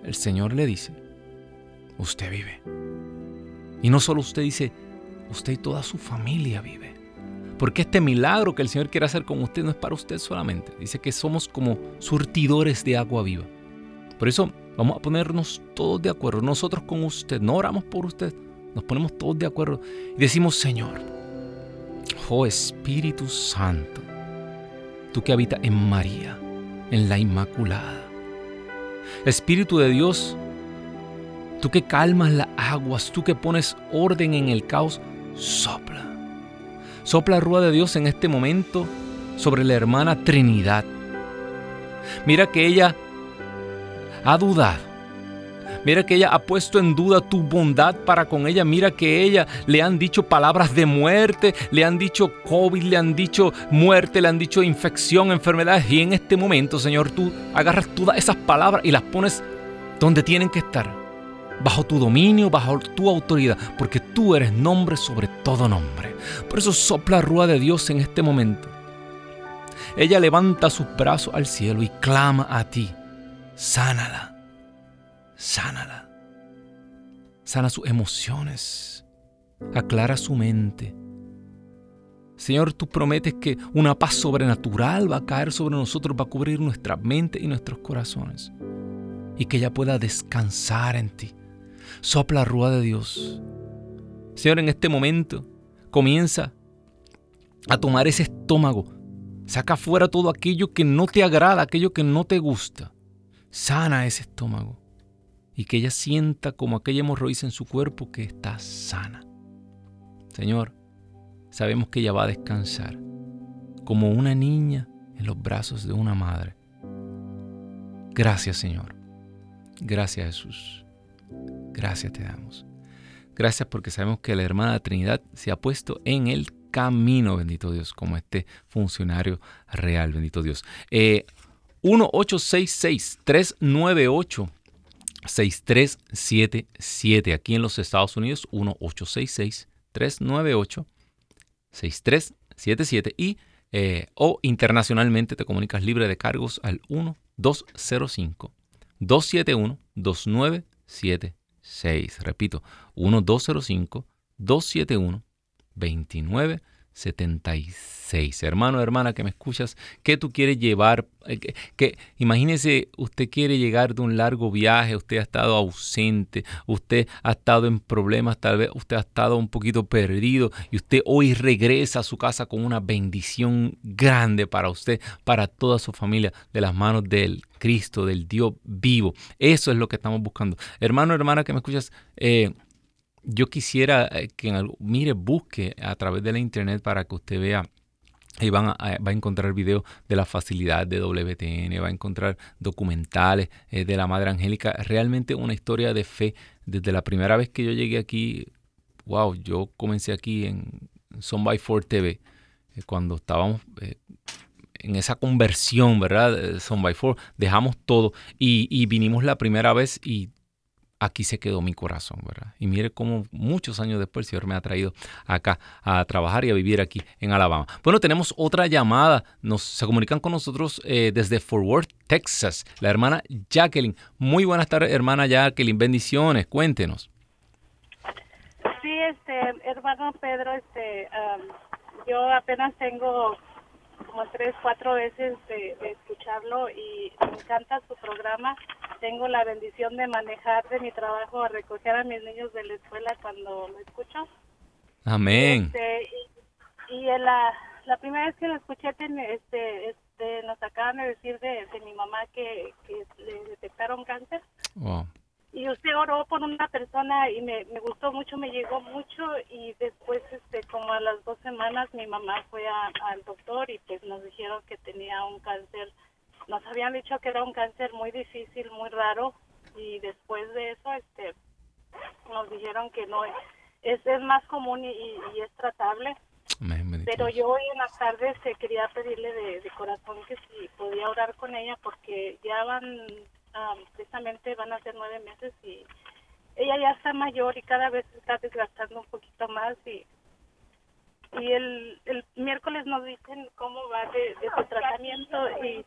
el Señor le dice, usted vive. Y no solo usted dice, usted y toda su familia vive. Porque este milagro que el Señor quiere hacer con usted no es para usted solamente. Dice que somos como surtidores de agua viva. Por eso vamos a ponernos todos de acuerdo. Nosotros con usted, no oramos por usted. Nos ponemos todos de acuerdo y decimos, Señor, oh Espíritu Santo, tú que habitas en María, en la Inmaculada. Espíritu de Dios, tú que calmas las aguas, tú que pones orden en el caos, sopla Sopla rúa de Dios en este momento sobre la hermana Trinidad. Mira que ella ha dudado. Mira que ella ha puesto en duda tu bondad para con ella. Mira que ella le han dicho palabras de muerte, le han dicho COVID, le han dicho muerte, le han dicho infección, enfermedades. Y en este momento, Señor, tú agarras todas esas palabras y las pones donde tienen que estar. Bajo tu dominio, bajo tu autoridad, porque tú eres nombre sobre todo nombre. Por eso sopla rúa de Dios en este momento. Ella levanta sus brazos al cielo y clama a ti. Sánala sánala. Sana sus emociones. Aclara su mente. Señor, tú prometes que una paz sobrenatural va a caer sobre nosotros, va a cubrir nuestra mente y nuestros corazones. Y que ella pueda descansar en ti. Sopla rúa de Dios. Señor, en este momento comienza a tomar ese estómago. Saca fuera todo aquello que no te agrada, aquello que no te gusta. Sana ese estómago y que ella sienta como aquella hemorroísa en su cuerpo que está sana. Señor, sabemos que ella va a descansar como una niña en los brazos de una madre. Gracias Señor. Gracias Jesús. Gracias te damos. Gracias porque sabemos que la hermana Trinidad se ha puesto en el camino, bendito Dios, como este funcionario real, bendito Dios. Eh, 1866 398 6377 aquí en los Estados Unidos 1866-398-6377 y eh, o internacionalmente te comunicas libre de cargos al 1205-271-2976. Repito, 1205-271-2976. Hermano, hermana que me escuchas, ¿qué tú quieres llevar? Eh, que, imagínese, usted quiere llegar de un largo viaje, usted ha estado ausente, usted ha estado en problemas, tal vez usted ha estado un poquito perdido y usted hoy regresa a su casa con una bendición grande para usted, para toda su familia, de las manos del Cristo, del Dios vivo. Eso es lo que estamos buscando. Hermano, hermana que me escuchas, eh, yo quisiera eh, que mire, busque a través de la internet para que usted vea Ahí van a, va a encontrar videos de la facilidad de WTN, va a encontrar documentales eh, de la Madre Angélica. Realmente una historia de fe. Desde la primera vez que yo llegué aquí, wow, yo comencé aquí en Son by Four TV, eh, cuando estábamos eh, en esa conversión, ¿verdad? Son by Four, dejamos todo y vinimos la primera vez y aquí se quedó mi corazón, ¿verdad? Y mire cómo muchos años después el Señor me ha traído acá a trabajar y a vivir aquí en Alabama. Bueno, tenemos otra llamada. Nos, se comunican con nosotros eh, desde Fort Worth, Texas, la hermana Jacqueline. Muy buenas tardes, hermana Jacqueline. Bendiciones. Cuéntenos. Sí, este, hermano Pedro, este, yo apenas tengo como tres, cuatro veces de, escucharlo y me encanta su programa. Tengo la bendición de manejar de mi trabajo a recoger a mis niños de la escuela cuando lo escucho. Amén. Este, y, la, la primera vez que lo escuché, este, este, nos acaban de decir de, de mi mamá que, que le detectaron cáncer. Wow y usted oró por una persona y me, me gustó mucho, me llegó mucho y después, este, como a las dos semanas, mi mamá fue al doctor y pues nos dijeron que tenía un cáncer, nos habían dicho que era un cáncer muy difícil, muy raro y después de eso, este, nos dijeron que no, es, es más común y, y es tratable. Pero yo hoy en la tarde se quería pedirle de, de corazón que si podía orar con ella porque ya van precisamente van a ser nueve meses y ella ya está mayor y cada vez está desgastando un poquito más y y el, el miércoles nos dicen cómo va de, su tratamiento y,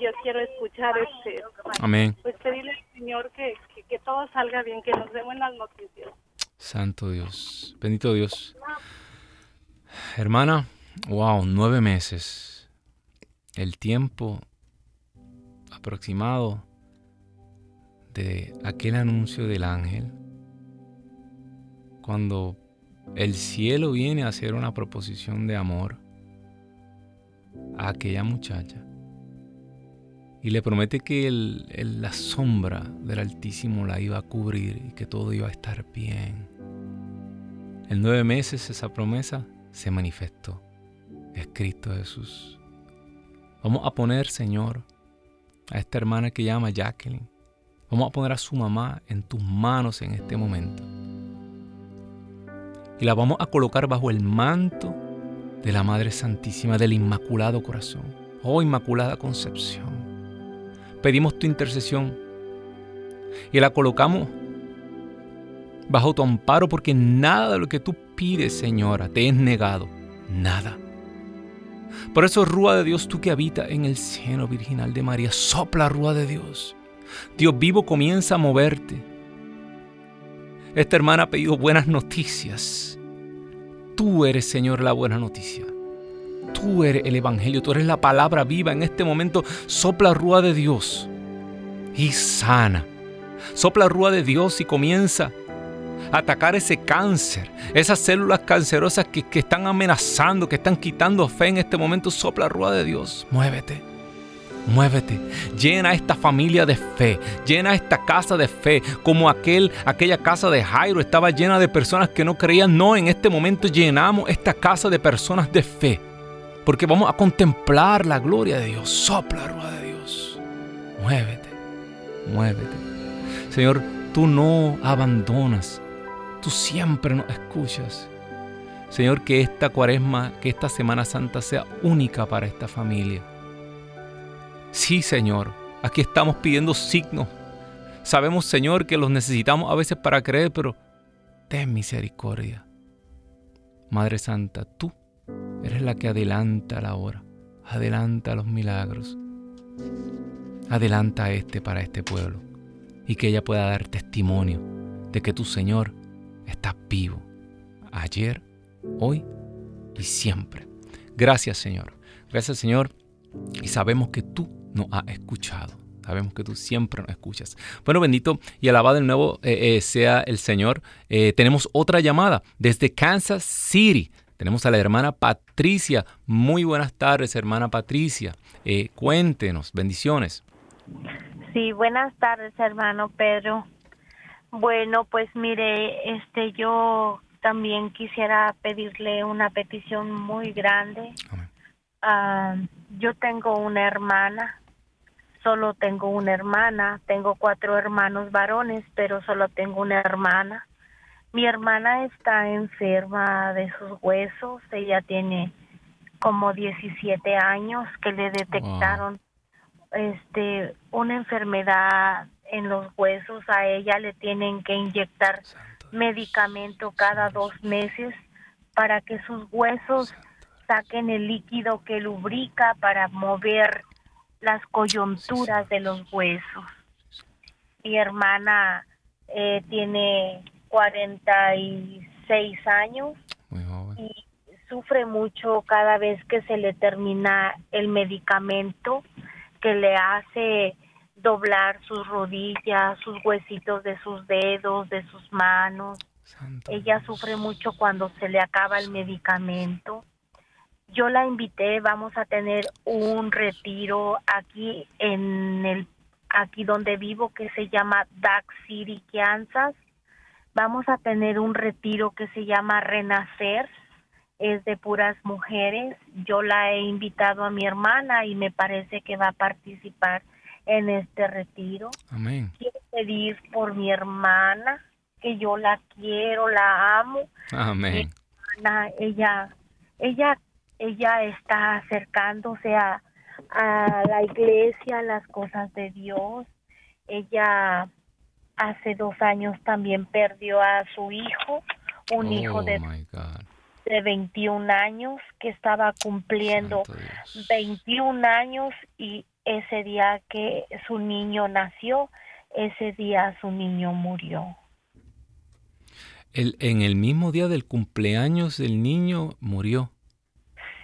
yo quiero escuchar este Amén. pues pedirle al Señor que, que, todo salga bien, que nos dé buenas noticias. Santo Dios, bendito Dios. Hermana, wow, nueve meses. El tiempo aproximado de aquel anuncio del ángel, cuando el cielo viene a hacer una proposición de amor a aquella muchacha y le promete que la sombra del Altísimo la iba a cubrir y que todo iba a estar bien. En nueve meses esa promesa se manifestó. Es Cristo Jesús. Vamos a poner, Señor, a esta hermana que llama Jacqueline. Vamos a poner a su mamá en tus manos en este momento. Y la vamos a colocar bajo el manto de la Madre Santísima del Inmaculado Corazón. Oh Inmaculada Concepción. Pedimos tu intercesión y la colocamos bajo tu amparo porque nada de lo que tú pides, Señora, te es negado. Nada. Por eso, Rúa de Dios, tú que habitas en el seno virginal de María, sopla Rúa de Dios. Dios vivo comienza a moverte. Esta hermana ha pedido buenas noticias. Tú eres, Señor, la buena noticia. Tú eres el Evangelio, tú eres la palabra viva. En este momento sopla Rúa de Dios y sana. Sopla Rúa de Dios y comienza atacar ese cáncer, esas células cancerosas que, están amenazando, que están quitando fe en este momento. Sopla rúa de Dios, muévete. Muévete, llena esta familia de fe, llena esta casa de fe, como aquel, aquella casa de Jairo estaba llena de personas que no creían. No, en este momento llenamos esta casa de personas de fe, porque vamos a contemplar la gloria de Dios. Sopla, rúa de Dios. Muévete, muévete. Señor, tú no abandonas tú siempre nos escuchas. Señor, que esta cuaresma, que esta Semana Santa sea única para esta familia. Sí, Señor, aquí estamos pidiendo signos. Sabemos, Señor, que los necesitamos a veces para creer, pero ten misericordia. Madre Santa, tú eres la que adelanta la hora, adelanta los milagros, adelanta este para este pueblo y que ella pueda dar testimonio de que tu Señor estás vivo, ayer, hoy y siempre. Gracias Señor. Gracias Señor. Y sabemos que tú nos has escuchado. Sabemos que tú siempre nos escuchas. Bueno, bendito y alabado el nuevo eh, eh, sea el Señor. Eh, tenemos otra llamada desde Kansas City. Tenemos a la hermana Patricia. Muy buenas tardes, hermana Patricia. cuéntenos, bendiciones. Sí, buenas tardes, hermano Pedro. Bueno, pues mire, este yo también quisiera pedirle una petición muy grande. Ah, yo tengo una hermana, solo tengo una hermana, tengo cuatro hermanos varones, pero solo tengo una hermana. Mi hermana está enferma de sus huesos, ella tiene como 17 años que le detectaron este una enfermedad en los huesos, a ella le tienen que inyectar medicamento cada dos meses para que sus huesos saquen el líquido que lubrica para mover las coyunturas de los huesos. Mi hermana eh, tiene 46 años y sufre mucho cada vez que se le termina el medicamento que le hace doblar sus rodillas, sus huesitos de sus dedos, de sus manos. Ella sufre mucho cuando se le acaba el medicamento. Yo la invité, vamos a tener un retiro aquí en el aquí donde vivo que se llama Duck City, Kansas. Vamos a tener un retiro que se llama Renacer, es de puras mujeres. Yo la he invitado a mi hermana y me parece que va a participar en este retiro. Amén. Quiero pedir por mi hermana, que yo la quiero, la amo. Amén. ella, ella, ella está acercándose a, a la iglesia, a las cosas de Dios. Ella hace dos años también perdió a su hijo, un hijo oh, de, de 21 años que estaba cumpliendo 21 años y ese día que su niño nació, ese día su niño murió. El, en el mismo día del cumpleaños del niño murió.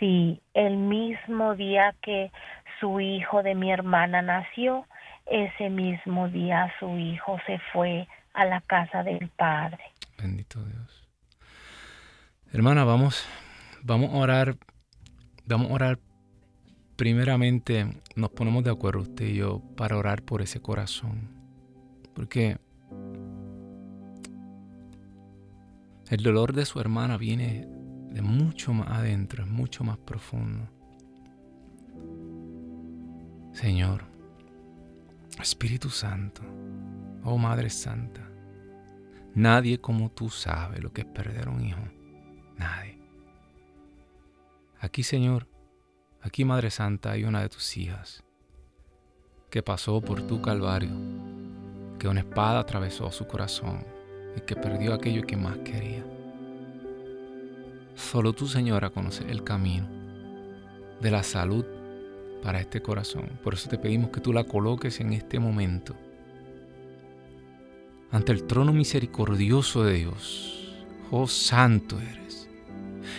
Sí, el mismo día que su hijo de mi hermana nació, ese mismo día su hijo se fue a la casa del Padre. Bendito Dios. Hermana, vamos, vamos a orar, vamos a orar primeramente nos ponemos de acuerdo usted y yo para orar por ese corazón. Porque el dolor de su hermana viene de mucho más adentro, es mucho más profundo. Señor, Espíritu Santo, oh Madre Santa, nadie como tú sabe lo que es perder un hijo. Nadie. Aquí, Señor, aquí, Madre Santa, hay una de tus hijas que pasó por tu calvario, que una espada atravesó su corazón y que perdió aquello que más quería. Solo tú, Señora, conoces el camino de la salud para este corazón. Por eso te pedimos que tú la coloques en este momento ante el trono misericordioso de Dios. Oh, santo eres.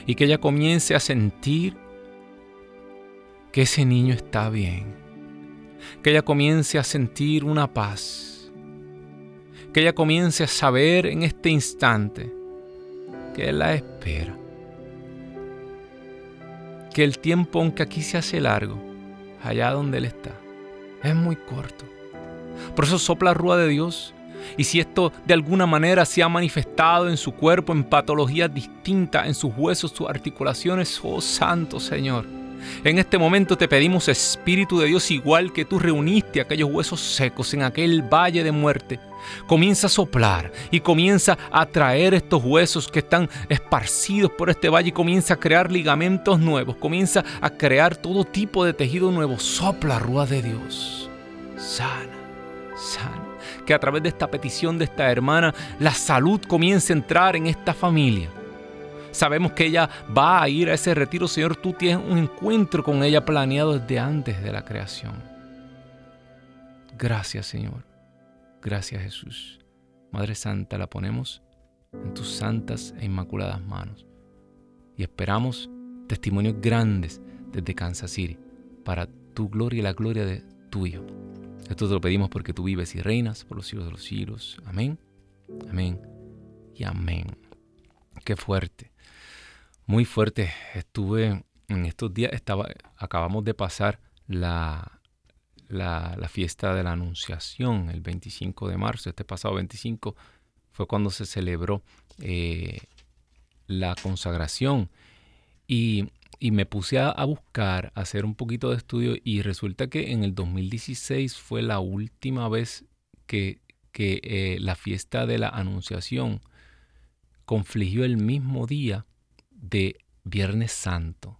Y que ella comience a sentir que ese niño está bien. Que ella comience a sentir una paz. Que ella comience a saber en este instante que Él la espera. Que el tiempo, aunque aquí se hace largo, allá donde Él está, es muy corto. Por eso sopla rúa de Dios y si esto de alguna manera se ha manifestado en su cuerpo en patologías distintas, en sus huesos, sus articulaciones, oh Santo Señor. En este momento te pedimos, Espíritu de Dios, igual que tú reuniste aquellos huesos secos en aquel valle de muerte, comienza a soplar y comienza a traer estos huesos que están esparcidos por este valle y comienza a crear ligamentos nuevos, comienza a crear todo tipo de tejido nuevo. Sopla, rúa de Dios. Sana, sana que a través de esta petición de esta hermana la salud comience a entrar en esta familia. Sabemos que ella va a ir a ese retiro, Señor. Tú tienes un encuentro con ella planeado desde antes de la creación. Gracias, Señor. Gracias, Jesús. Madre Santa, la ponemos en tus santas e inmaculadas manos. Y esperamos testimonios grandes desde Kansas City para tu gloria y la gloria de tu Hijo. Esto te lo pedimos porque tú vives y reinas por los siglos de los siglos. Amén. Amén. Y amén. Qué fuerte. Muy fuerte. Estuve en estos días, estaba, acabamos de pasar la, la, fiesta de la Anunciación, el 25 de marzo. Este pasado 25 fue cuando se celebró eh, la consagración. Y y me puse a, buscar, a hacer un poquito de estudio y resulta que en el 2016 fue la última vez que, eh, la fiesta de la Anunciación confligió el mismo día de Viernes Santo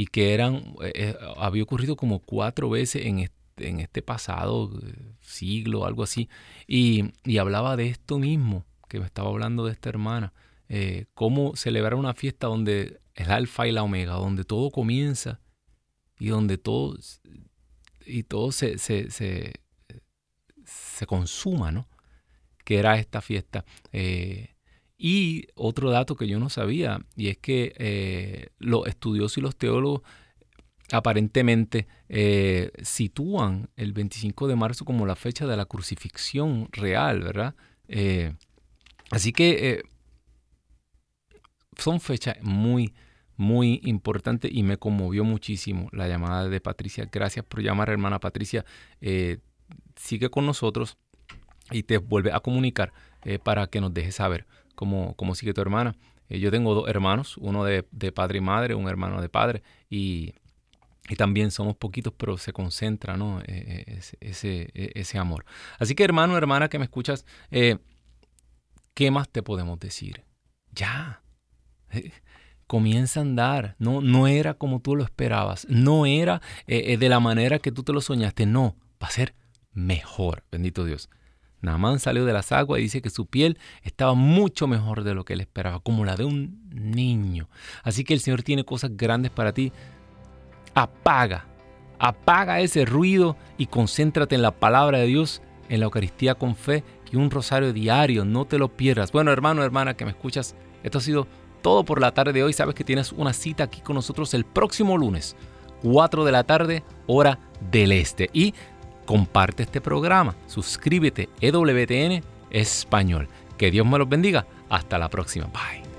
y que eran, eh, eh, había ocurrido como cuatro veces en este, pasado siglo, algo así, y, y, hablaba de esto mismo, que me estaba hablando de esta hermana, cómo celebrar una fiesta donde el alfa y la omega, donde todo comienza y donde todo, y todo se, se, se, consuma, ¿no? Que era esta fiesta. Eh, y otro dato que yo no sabía, y es que eh, los estudiosos y los teólogos aparentemente eh, sitúan el 25 de marzo como la fecha de la crucifixión real, ¿verdad? así que son fechas muy, muy importante y me conmovió muchísimo la llamada de Patricia. Gracias por llamar, hermana Patricia. Eh, sigue con nosotros y te vuelve a comunicar eh, para que nos dejes saber cómo, cómo sigue tu hermana. Eh, yo tengo dos hermanos, uno de, padre y madre, un hermano de padre, y, también somos poquitos, pero se concentra ¿no? ese, ese, ese, amor. Así que hermano, hermana que me escuchas, ¿qué más te podemos decir? Ya comienza a andar. No, no era como tú lo esperabas. No era eh, eh, de la manera que tú te lo soñaste. No, va a ser mejor. Bendito Dios. Namán salió de las aguas y dice que su piel estaba mucho mejor de lo que él esperaba, como la de un niño. Así que el Señor tiene cosas grandes para ti. Apaga, apaga ese ruido y concéntrate en la palabra de Dios, en la Eucaristía con fe y un rosario diario. No te lo pierdas. Bueno, hermano, hermana, que me escuchas, esto ha sido todo por la tarde de hoy. Sabes que tienes una cita aquí con nosotros el próximo lunes, 4 de la tarde, hora del este. Y comparte este programa. Suscríbete, EWTN Español. Que Dios me los bendiga. Hasta la próxima. Bye.